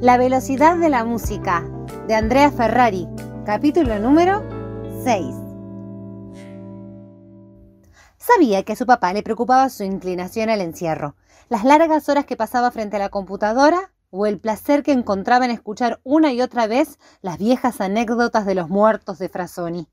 La velocidad de la música, de Andrea Ferrari, capítulo número 6. Sabía que a su papá le preocupaba su inclinación al encierro, las largas horas que pasaba frente a la computadora o el placer que encontraba en escuchar una y otra vez las viejas anécdotas de los muertos de Frasoni.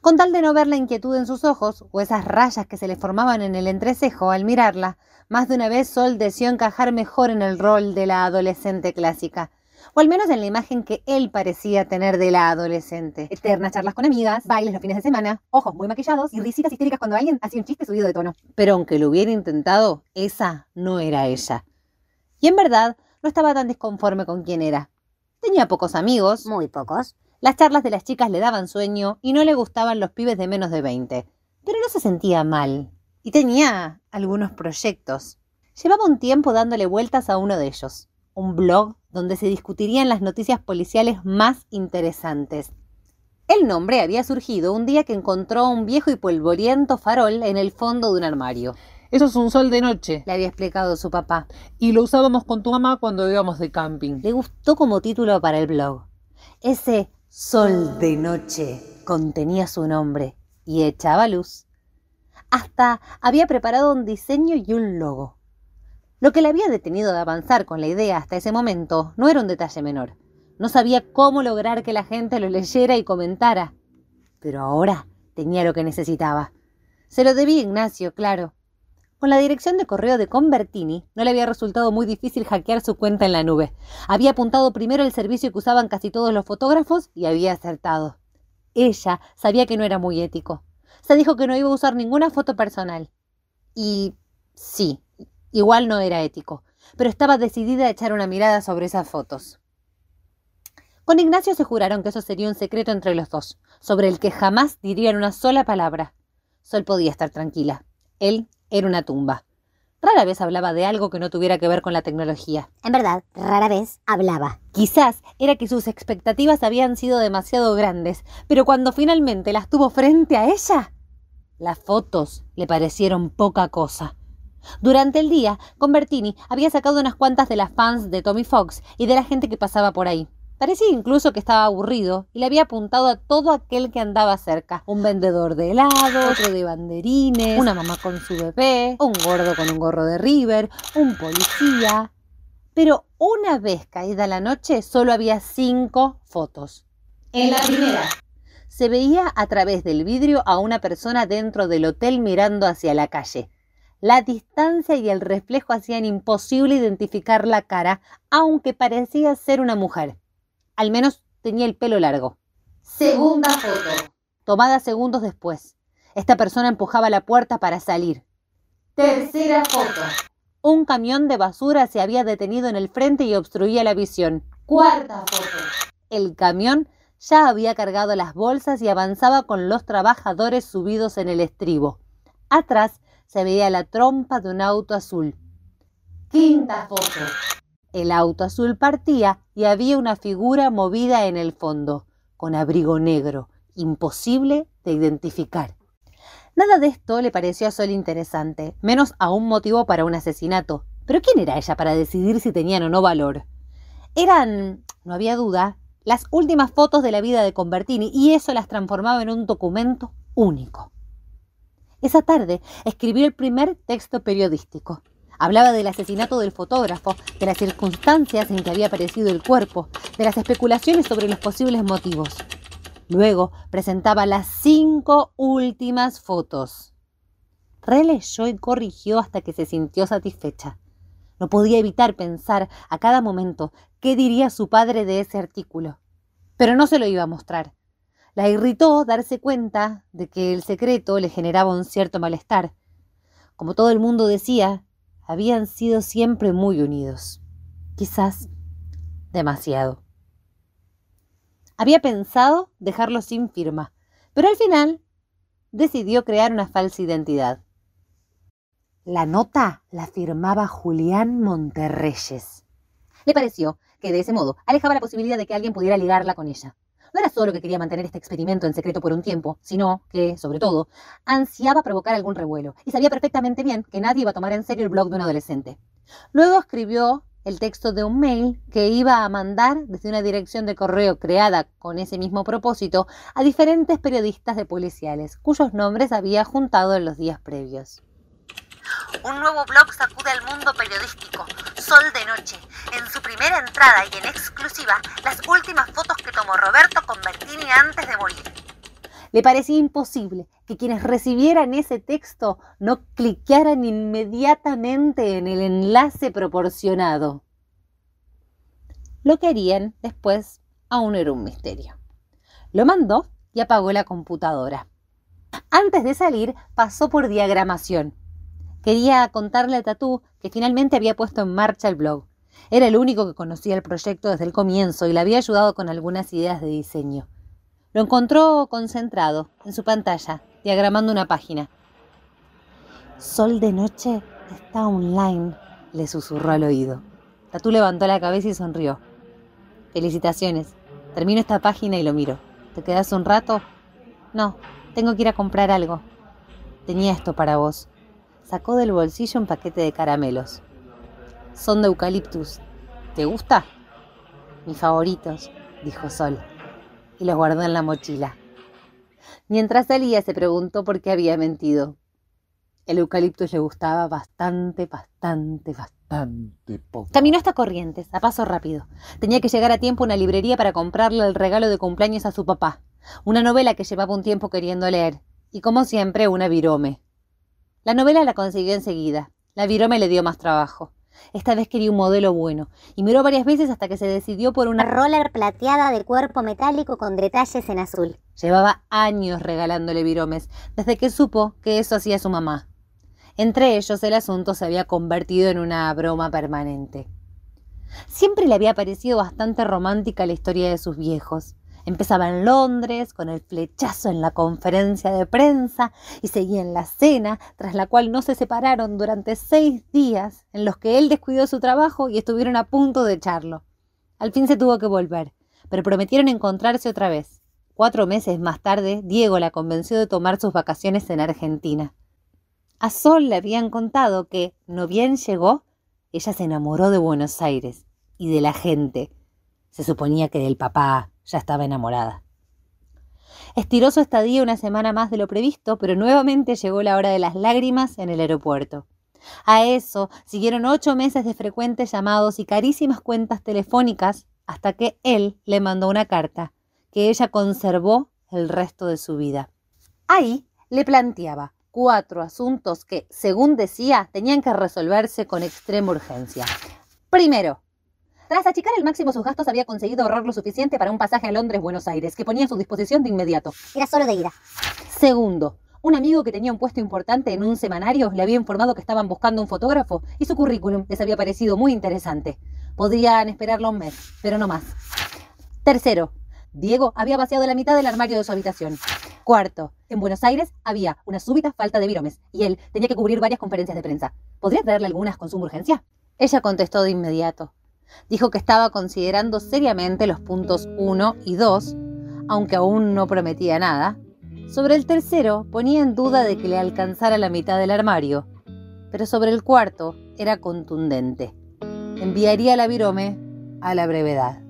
Con tal de no ver la inquietud en sus ojos o esas rayas que se le formaban en el entrecejo al mirarla, más de una vez Sol deseó encajar mejor en el rol de la adolescente clásica, o al menos en la imagen que él parecía tener de la adolescente. Eternas charlas con amigas, bailes los fines de semana, ojos muy maquillados y risitas histéricas cuando alguien hacía un chiste subido de tono. Pero aunque lo hubiera intentado, esa no era ella. Y en verdad, no estaba tan desconforme con quién era. Tenía pocos amigos. Muy pocos. Las charlas de las chicas le daban sueño y no le gustaban los pibes de menos de 20. Pero no se sentía mal y tenía algunos proyectos. Llevaba un tiempo dándole vueltas a uno de ellos, un blog donde se discutirían las noticias policiales más interesantes. El nombre había surgido un día que encontró un viejo y polvoriento farol en el fondo de un armario. Eso es un sol de noche, le había explicado su papá. Y lo usábamos con tu mamá cuando íbamos de camping. Le gustó como título para el blog. Ese sol de noche contenía su nombre y echaba luz. Hasta había preparado un diseño y un logo. Lo que le había detenido de avanzar con la idea hasta ese momento no era un detalle menor. No sabía cómo lograr que la gente lo leyera y comentara. Pero ahora tenía lo que necesitaba. Se lo debía Ignacio, claro. Con la dirección de correo de Convertini no le había resultado muy difícil hackear su cuenta en la nube. Había apuntado primero el servicio que usaban casi todos los fotógrafos y había acertado. Ella sabía que no era muy ético se dijo que no iba a usar ninguna foto personal. Y sí, igual no era ético, pero estaba decidida a echar una mirada sobre esas fotos. Con Ignacio se juraron que eso sería un secreto entre los dos, sobre el que jamás dirían una sola palabra. Sol podía estar tranquila. Él era una tumba. Rara vez hablaba de algo que no tuviera que ver con la tecnología. En verdad, rara vez hablaba. Quizás era que sus expectativas habían sido demasiado grandes, pero cuando finalmente las tuvo frente a ella, las fotos le parecieron poca cosa. Durante el día, Convertini había sacado unas cuantas de las fans de Tommy Fox y de la gente que pasaba por ahí. Parecía incluso que estaba aburrido y le había apuntado a todo aquel que andaba cerca. Un vendedor de helado, otro de banderines, una mamá con su bebé, un gordo con un gorro de River, un policía. Pero una vez caída la noche, solo había cinco fotos. En la primera, se veía a través del vidrio a una persona dentro del hotel mirando hacia la calle. La distancia y el reflejo hacían imposible identificar la cara, aunque parecía ser una mujer. Al menos tenía el pelo largo. Segunda foto. Tomada segundos después. Esta persona empujaba la puerta para salir. Tercera foto. Un camión de basura se había detenido en el frente y obstruía la visión. Cuarta foto. El camión ya había cargado las bolsas y avanzaba con los trabajadores subidos en el estribo. Atrás se veía la trompa de un auto azul. Quinta foto. El auto azul partía y había una figura movida en el fondo, con abrigo negro, imposible de identificar. Nada de esto le pareció a Sol interesante, menos a un motivo para un asesinato. Pero ¿quién era ella para decidir si tenían o no valor? Eran, no había duda, las últimas fotos de la vida de Convertini y eso las transformaba en un documento único. Esa tarde escribió el primer texto periodístico. Hablaba del asesinato del fotógrafo, de las circunstancias en que había aparecido el cuerpo, de las especulaciones sobre los posibles motivos. Luego presentaba las cinco últimas fotos. Releyó y corrigió hasta que se sintió satisfecha. No podía evitar pensar a cada momento qué diría su padre de ese artículo. Pero no se lo iba a mostrar. La irritó darse cuenta de que el secreto le generaba un cierto malestar. Como todo el mundo decía, habían sido siempre muy unidos. Quizás demasiado. Había pensado dejarlo sin firma, pero al final decidió crear una falsa identidad. La nota la firmaba Julián Monterreyes. Le pareció que de ese modo alejaba la posibilidad de que alguien pudiera ligarla con ella. No era solo que quería mantener este experimento en secreto por un tiempo, sino que, sobre todo, ansiaba provocar algún revuelo y sabía perfectamente bien que nadie iba a tomar en serio el blog de un adolescente. Luego escribió el texto de un mail que iba a mandar desde una dirección de correo creada con ese mismo propósito a diferentes periodistas de policiales, cuyos nombres había juntado en los días previos. Un nuevo blog sacude al mundo periodístico, Sol de Noche. En su primera entrada y en exclusiva, las últimas fotos que tomó Roberto Convertini antes de morir. Le parecía imposible que quienes recibieran ese texto no cliquearan inmediatamente en el enlace proporcionado. Lo que harían después aún era un misterio. Lo mandó y apagó la computadora. Antes de salir pasó por diagramación. Quería contarle a Tatú que finalmente había puesto en marcha el blog. Era el único que conocía el proyecto desde el comienzo y le había ayudado con algunas ideas de diseño. Lo encontró concentrado en su pantalla, diagramando una página. Sol de noche está online, le susurró al oído. Tatú levantó la cabeza y sonrió. Felicitaciones. Termino esta página y lo miro. ¿Te quedas un rato? No, tengo que ir a comprar algo. Tenía esto para vos. Sacó del bolsillo un paquete de caramelos. Son de eucaliptus. ¿Te gusta? Mis favoritos, dijo Sol y los guardó en la mochila. Mientras salía se preguntó por qué había mentido. El eucalipto le gustaba bastante, bastante, bastante poco. Caminó hasta Corrientes, a paso rápido. Tenía que llegar a tiempo a una librería para comprarle el regalo de cumpleaños a su papá. Una novela que llevaba un tiempo queriendo leer. Y como siempre, una virome. La novela la consiguió enseguida. La virome le dio más trabajo. Esta vez quería un modelo bueno y miró varias veces hasta que se decidió por una roller plateada de cuerpo metálico con detalles en azul. Llevaba años regalándole viromes, desde que supo que eso hacía su mamá. Entre ellos el asunto se había convertido en una broma permanente. Siempre le había parecido bastante romántica la historia de sus viejos. Empezaba en Londres, con el flechazo en la conferencia de prensa, y seguía en la cena, tras la cual no se separaron durante seis días, en los que él descuidó su trabajo y estuvieron a punto de echarlo. Al fin se tuvo que volver, pero prometieron encontrarse otra vez. Cuatro meses más tarde, Diego la convenció de tomar sus vacaciones en Argentina. A Sol le habían contado que, no bien llegó, ella se enamoró de Buenos Aires y de la gente. Se suponía que del papá, ya estaba enamorada. Estiró su estadía una semana más de lo previsto, pero nuevamente llegó la hora de las lágrimas en el aeropuerto. A eso siguieron ocho meses de frecuentes llamados y carísimas cuentas telefónicas hasta que él le mandó una carta que ella conservó el resto de su vida. Ahí le planteaba cuatro asuntos que, según decía, tenían que resolverse con extrema urgencia. Primero, tras achicar al máximo sus gastos, había conseguido ahorrar lo suficiente para un pasaje a Londres-Buenos Aires, que ponía a su disposición de inmediato. Era solo de ida. Segundo, un amigo que tenía un puesto importante en un semanario le había informado que estaban buscando un fotógrafo y su currículum les había parecido muy interesante. Podrían esperarlo un mes, pero no más. Tercero, Diego había vaciado la mitad del armario de su habitación. Cuarto, en Buenos Aires había una súbita falta de viromes y él tenía que cubrir varias conferencias de prensa. ¿Podría traerle algunas con suma urgencia? Ella contestó de inmediato. Dijo que estaba considerando seriamente los puntos 1 y 2, aunque aún no prometía nada. Sobre el tercero ponía en duda de que le alcanzara la mitad del armario, pero sobre el cuarto era contundente. Enviaría la virome a la brevedad.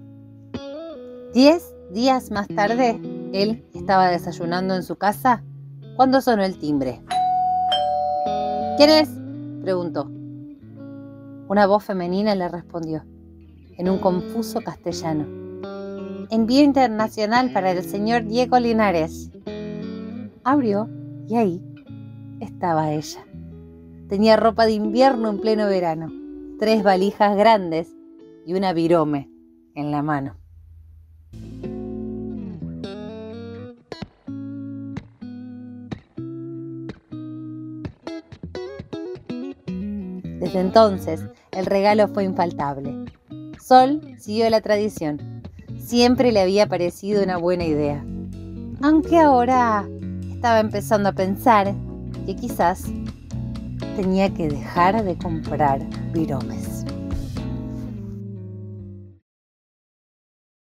Diez días más tarde, él estaba desayunando en su casa cuando sonó el timbre. ¿Quién es? preguntó. Una voz femenina le respondió en un confuso castellano. Envío internacional para el señor Diego Linares. Abrió y ahí estaba ella. Tenía ropa de invierno en pleno verano, tres valijas grandes y una virome en la mano. Desde entonces, el regalo fue infaltable. Sol siguió la tradición. Siempre le había parecido una buena idea. Aunque ahora estaba empezando a pensar que quizás tenía que dejar de comprar viromes.